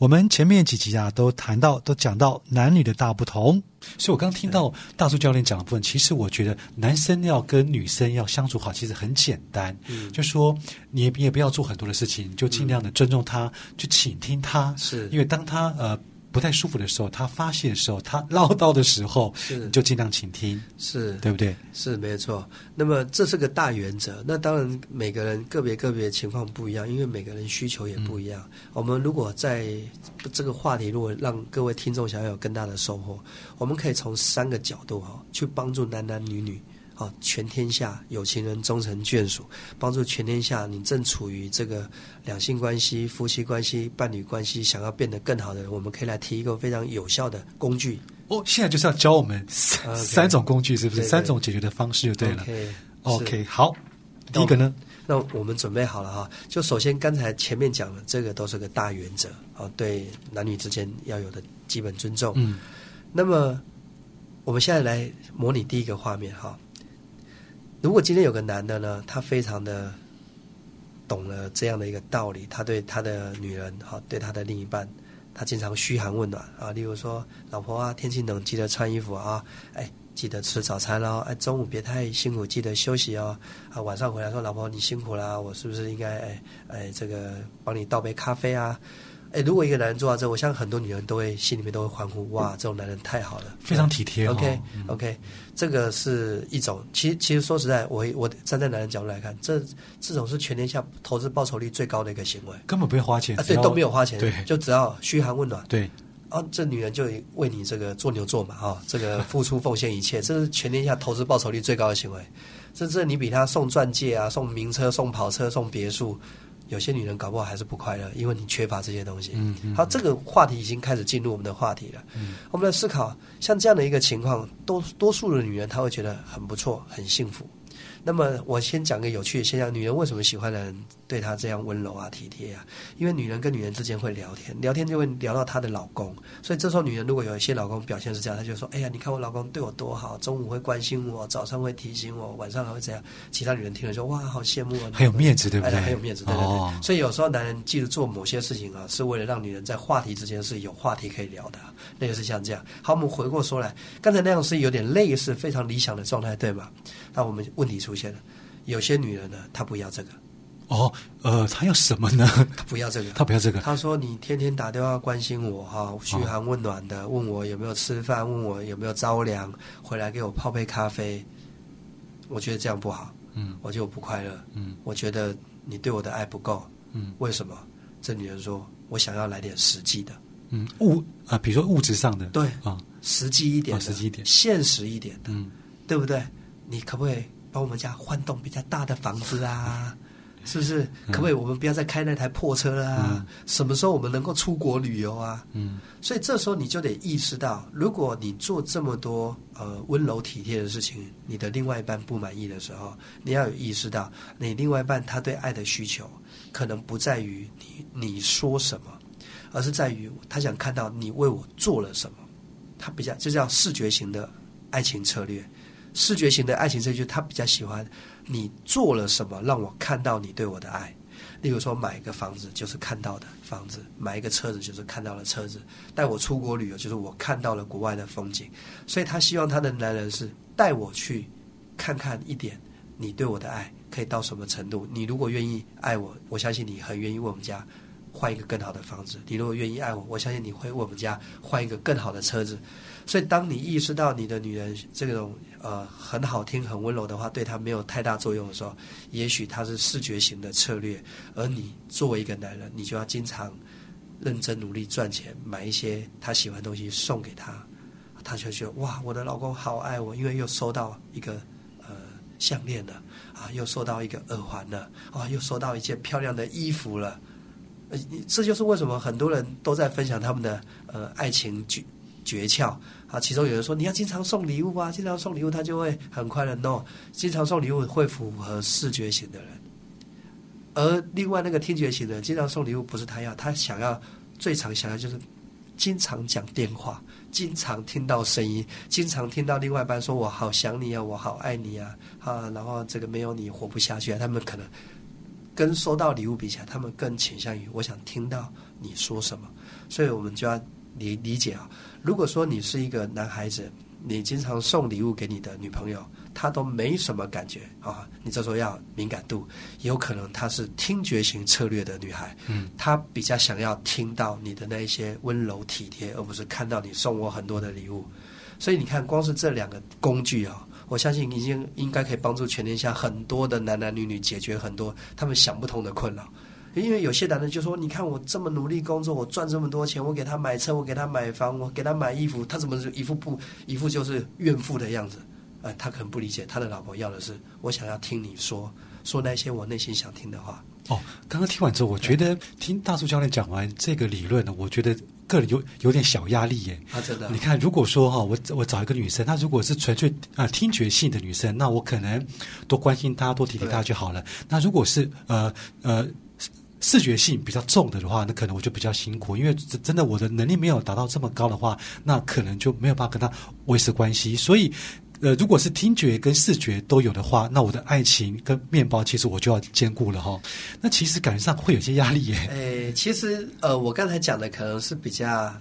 我们前面几集啊，都谈到，都讲到男女的大不同。所以我刚听到大叔教练讲的部分，其实我觉得男生要跟女生要相处好，其实很简单。嗯，就说你也也不要做很多的事情，就尽量的尊重他，去倾听他。是因为当他呃。不太舒服的时候，他发泄的时候，他唠叨的时候，是就尽量倾听，是对不对？是没错。那么这是个大原则。那当然，每个人个别个别情况不一样，因为每个人需求也不一样。我们如果在这个话题，如果让各位听众想要有更大的收获，我们可以从三个角度哈，去帮助男男女女。啊，全天下有情人终成眷属，帮助全天下你正处于这个两性关系、夫妻关系、伴侣关系，想要变得更好的人，我们可以来提一个非常有效的工具。哦，现在就是要教我们三 三种工具，是不是？三种解决的方式就对了。OK，好，第一个呢？那我们准备好了哈。就首先刚才前面讲的这个都是个大原则啊，对男女之间要有的基本尊重。嗯。那么我们现在来模拟第一个画面哈。如果今天有个男的呢，他非常的懂了这样的一个道理，他对他的女人哈，对他的另一半，他经常嘘寒问暖啊，例如说，老婆啊，天气冷记得穿衣服啊，哎，记得吃早餐喽，哎，中午别太辛苦，记得休息哦，啊，晚上回来说，老婆你辛苦了，我是不是应该哎哎这个帮你倒杯咖啡啊？哎，如果一个男人做到这，我相信很多女人都会心里面都会欢呼，哇，这种男人太好了，非常体贴。OK，OK，这个是一种，其实其实说实在，我我站在男人角度来看，这这种是全天下投资报酬率最高的一个行为，根本不用花钱，啊，对，都没有花钱，对，就只要嘘寒问暖，对，啊，这女人就为你这个做牛做马啊，这个付出奉献一切，这是全天下投资报酬率最高的行为，甚至你比他送钻戒啊，送名车，送跑车，送别墅。有些女人搞不好还是不快乐，因为你缺乏这些东西。好，这个话题已经开始进入我们的话题了。我们来思考，像这样的一个情况，多多数的女人她会觉得很不错，很幸福。那么我先讲个有趣的现象：女人为什么喜欢男人对她这样温柔啊、体贴啊？因为女人跟女人之间会聊天，聊天就会聊到她的老公。所以这时候，女人如果有一些老公表现是这样，她就说：“哎呀，你看我老公对我多好，中午会关心我，早上会提醒我，晚上还会怎样？”其他女人听了说：“哇，好羡慕啊！”很有面子，对不对？很有面子，对对对。所以有时候男人记得做某些事情啊，是为了让女人在话题之间是有话题可以聊的。那个是像这样。好，我们回过说来，刚才那样是有点类似非常理想的状态，对吗？那我们问题出现了。有些女人呢，她不要这个。哦，呃，她要什么呢？她不要这个。她不要这个。她说：“你天天打电话关心我，哈，嘘寒问暖的，问我有没有吃饭，问我有没有着凉，回来给我泡杯咖啡。我觉得这样不好。嗯，我就不快乐。嗯，我觉得你对我的爱不够。嗯，为什么？这女人说：我想要来点实际的。嗯，物啊，比如说物质上的。对啊，实际一点，实际一点，现实一点的。嗯，对不对？你可不可以？帮我们家换栋比较大的房子啊，是不是？可不可以我们不要再开那台破车了啊？什么时候我们能够出国旅游啊？嗯，所以这时候你就得意识到，如果你做这么多呃温柔体贴的事情，你的另外一半不满意的时候，你要有意识到，你另外一半他对爱的需求，可能不在于你你说什么，而是在于他想看到你为我做了什么。他比较这叫视觉型的爱情策略。视觉型的爱情，这就他比较喜欢你做了什么让我看到你对我的爱。例如说，买一个房子就是看到的房子，买一个车子就是看到了车子，带我出国旅游就是我看到了国外的风景。所以他希望他的男人是带我去看看一点你对我的爱可以到什么程度。你如果愿意爱我，我相信你很愿意为我们家换一个更好的房子。你如果愿意爱我，我相信你会我们家换一个更好的车子。所以，当你意识到你的女人这种呃很好听、很温柔的话，对她没有太大作用的时候，也许她是视觉型的策略，而你作为一个男人，你就要经常认真努力赚钱，买一些她喜欢的东西送给她，她就觉得哇，我的老公好爱我，因为又收到一个呃项链了啊，又收到一个耳环了啊，又收到一件漂亮的衣服了，这就是为什么很多人都在分享他们的呃爱情诀诀窍。啊，其中有人说你要经常送礼物啊，经常送礼物他就会很快乐。No，经常送礼物会符合视觉型的人，而另外那个听觉型的人，经常送礼物不是他要，他想要最常想要就是经常讲电话，经常听到声音，经常听到另外一半说“我好想你啊，我好爱你啊”，啊，然后这个没有你活不下去啊，他们可能跟收到礼物比起来，他们更倾向于我想听到你说什么，所以我们就要理理解啊。如果说你是一个男孩子，你经常送礼物给你的女朋友。她都没什么感觉啊！你这时候要敏感度，有可能她是听觉型策略的女孩，嗯，她比较想要听到你的那一些温柔体贴，而不是看到你送我很多的礼物。所以你看，光是这两个工具啊，我相信已经应该可以帮助全天下很多的男男女女解决很多他们想不通的困扰。因为有些男人就说：“你看我这么努力工作，我赚这么多钱，我给他买车，我给他买房，我给他买衣服，他怎么一副不一副就是怨妇的样子？”呃，他可能不理解，他的老婆要的是我想要听你说说那些我内心想听的话。哦，刚刚听完之后，我觉得听大树教练讲完这个理论呢，我觉得个人有有点小压力耶。啊，真的。你看，如果说哈，我我找一个女生，她如果是纯粹啊听觉性的女生，那我可能多关心她，多体贴她就好了。那如果是呃呃。视觉性比较重的的话，那可能我就比较辛苦，因为真的我的能力没有达到这么高的话，那可能就没有办法跟他维持关系。所以，呃，如果是听觉跟视觉都有的话，那我的爱情跟面包其实我就要兼顾了哈。那其实感觉上会有些压力耶。诶，其实呃，我刚才讲的可能是比较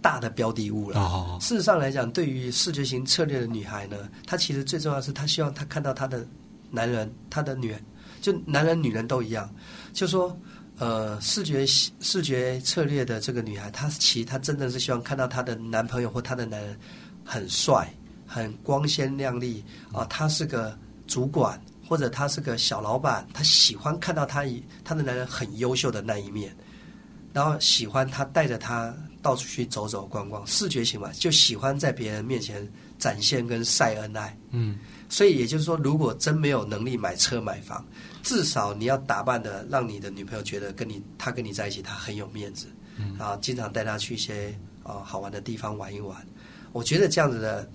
大的标的物了。哦。事实上来讲，对于视觉型策略的女孩呢，她其实最重要是她希望她看到她的男人，她的女人，就男人女人都一样。就说，呃，视觉视觉策略的这个女孩，她其实她真的是希望看到她的男朋友或她的男人很帅、很光鲜亮丽啊，他是个主管或者他是个小老板，他喜欢看到他以他的男人很优秀的那一面，然后喜欢他带着他到处去走走逛逛，视觉型嘛，就喜欢在别人面前展现跟晒恩爱。嗯，所以也就是说，如果真没有能力买车买房。至少你要打扮的，让你的女朋友觉得跟你，他跟你在一起，他很有面子，啊，经常带她去一些啊好玩的地方玩一玩。我觉得这样子的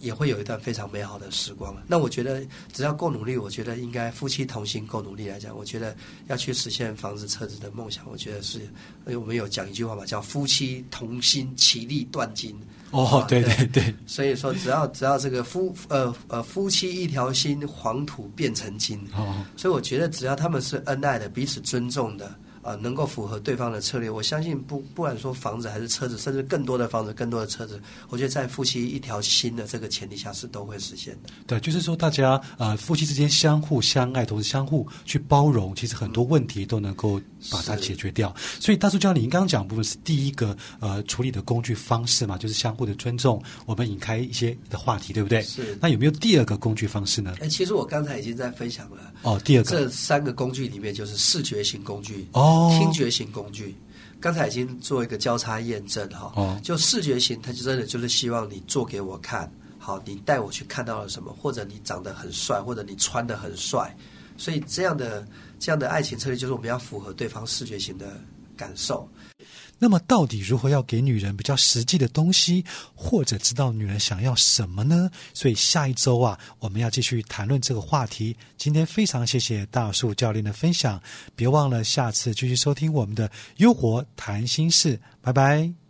也会有一段非常美好的时光。那我觉得只要够努力，我觉得应该夫妻同心够努力来讲，我觉得要去实现房子车子的梦想，我觉得是，因为我们有讲一句话嘛，叫夫妻同心，其利断金。哦，对对对，所以说只要只要这个夫呃呃夫妻一条心，黄土变成金。哦，所以我觉得只要他们是恩爱的，彼此尊重的。啊，能够符合对方的策略，我相信不不管说房子还是车子，甚至更多的房子、更多的车子，我觉得在夫妻一条心的这个前提下是都会实现的。对，就是说大家呃夫妻之间相互相爱，同时相互去包容，其实很多问题都能够把它解决掉。所以大叔教你，您刚刚讲部分是第一个呃处理的工具方式嘛，就是相互的尊重，我们引开一些的话题，对不对？是。那有没有第二个工具方式呢？哎，其实我刚才已经在分享了。哦，第二个这三个工具里面就是视觉型工具哦，听觉型工具。刚才已经做一个交叉验证哈，哦，就视觉型，它就真的就是希望你做给我看，好，你带我去看到了什么，或者你长得很帅，或者你穿的很帅，所以这样的这样的爱情策略就是我们要符合对方视觉型的感受。那么，到底如何要给女人比较实际的东西，或者知道女人想要什么呢？所以下一周啊，我们要继续谈论这个话题。今天非常谢谢大树教练的分享，别忘了下次继续收听我们的《优活谈心事》，拜拜。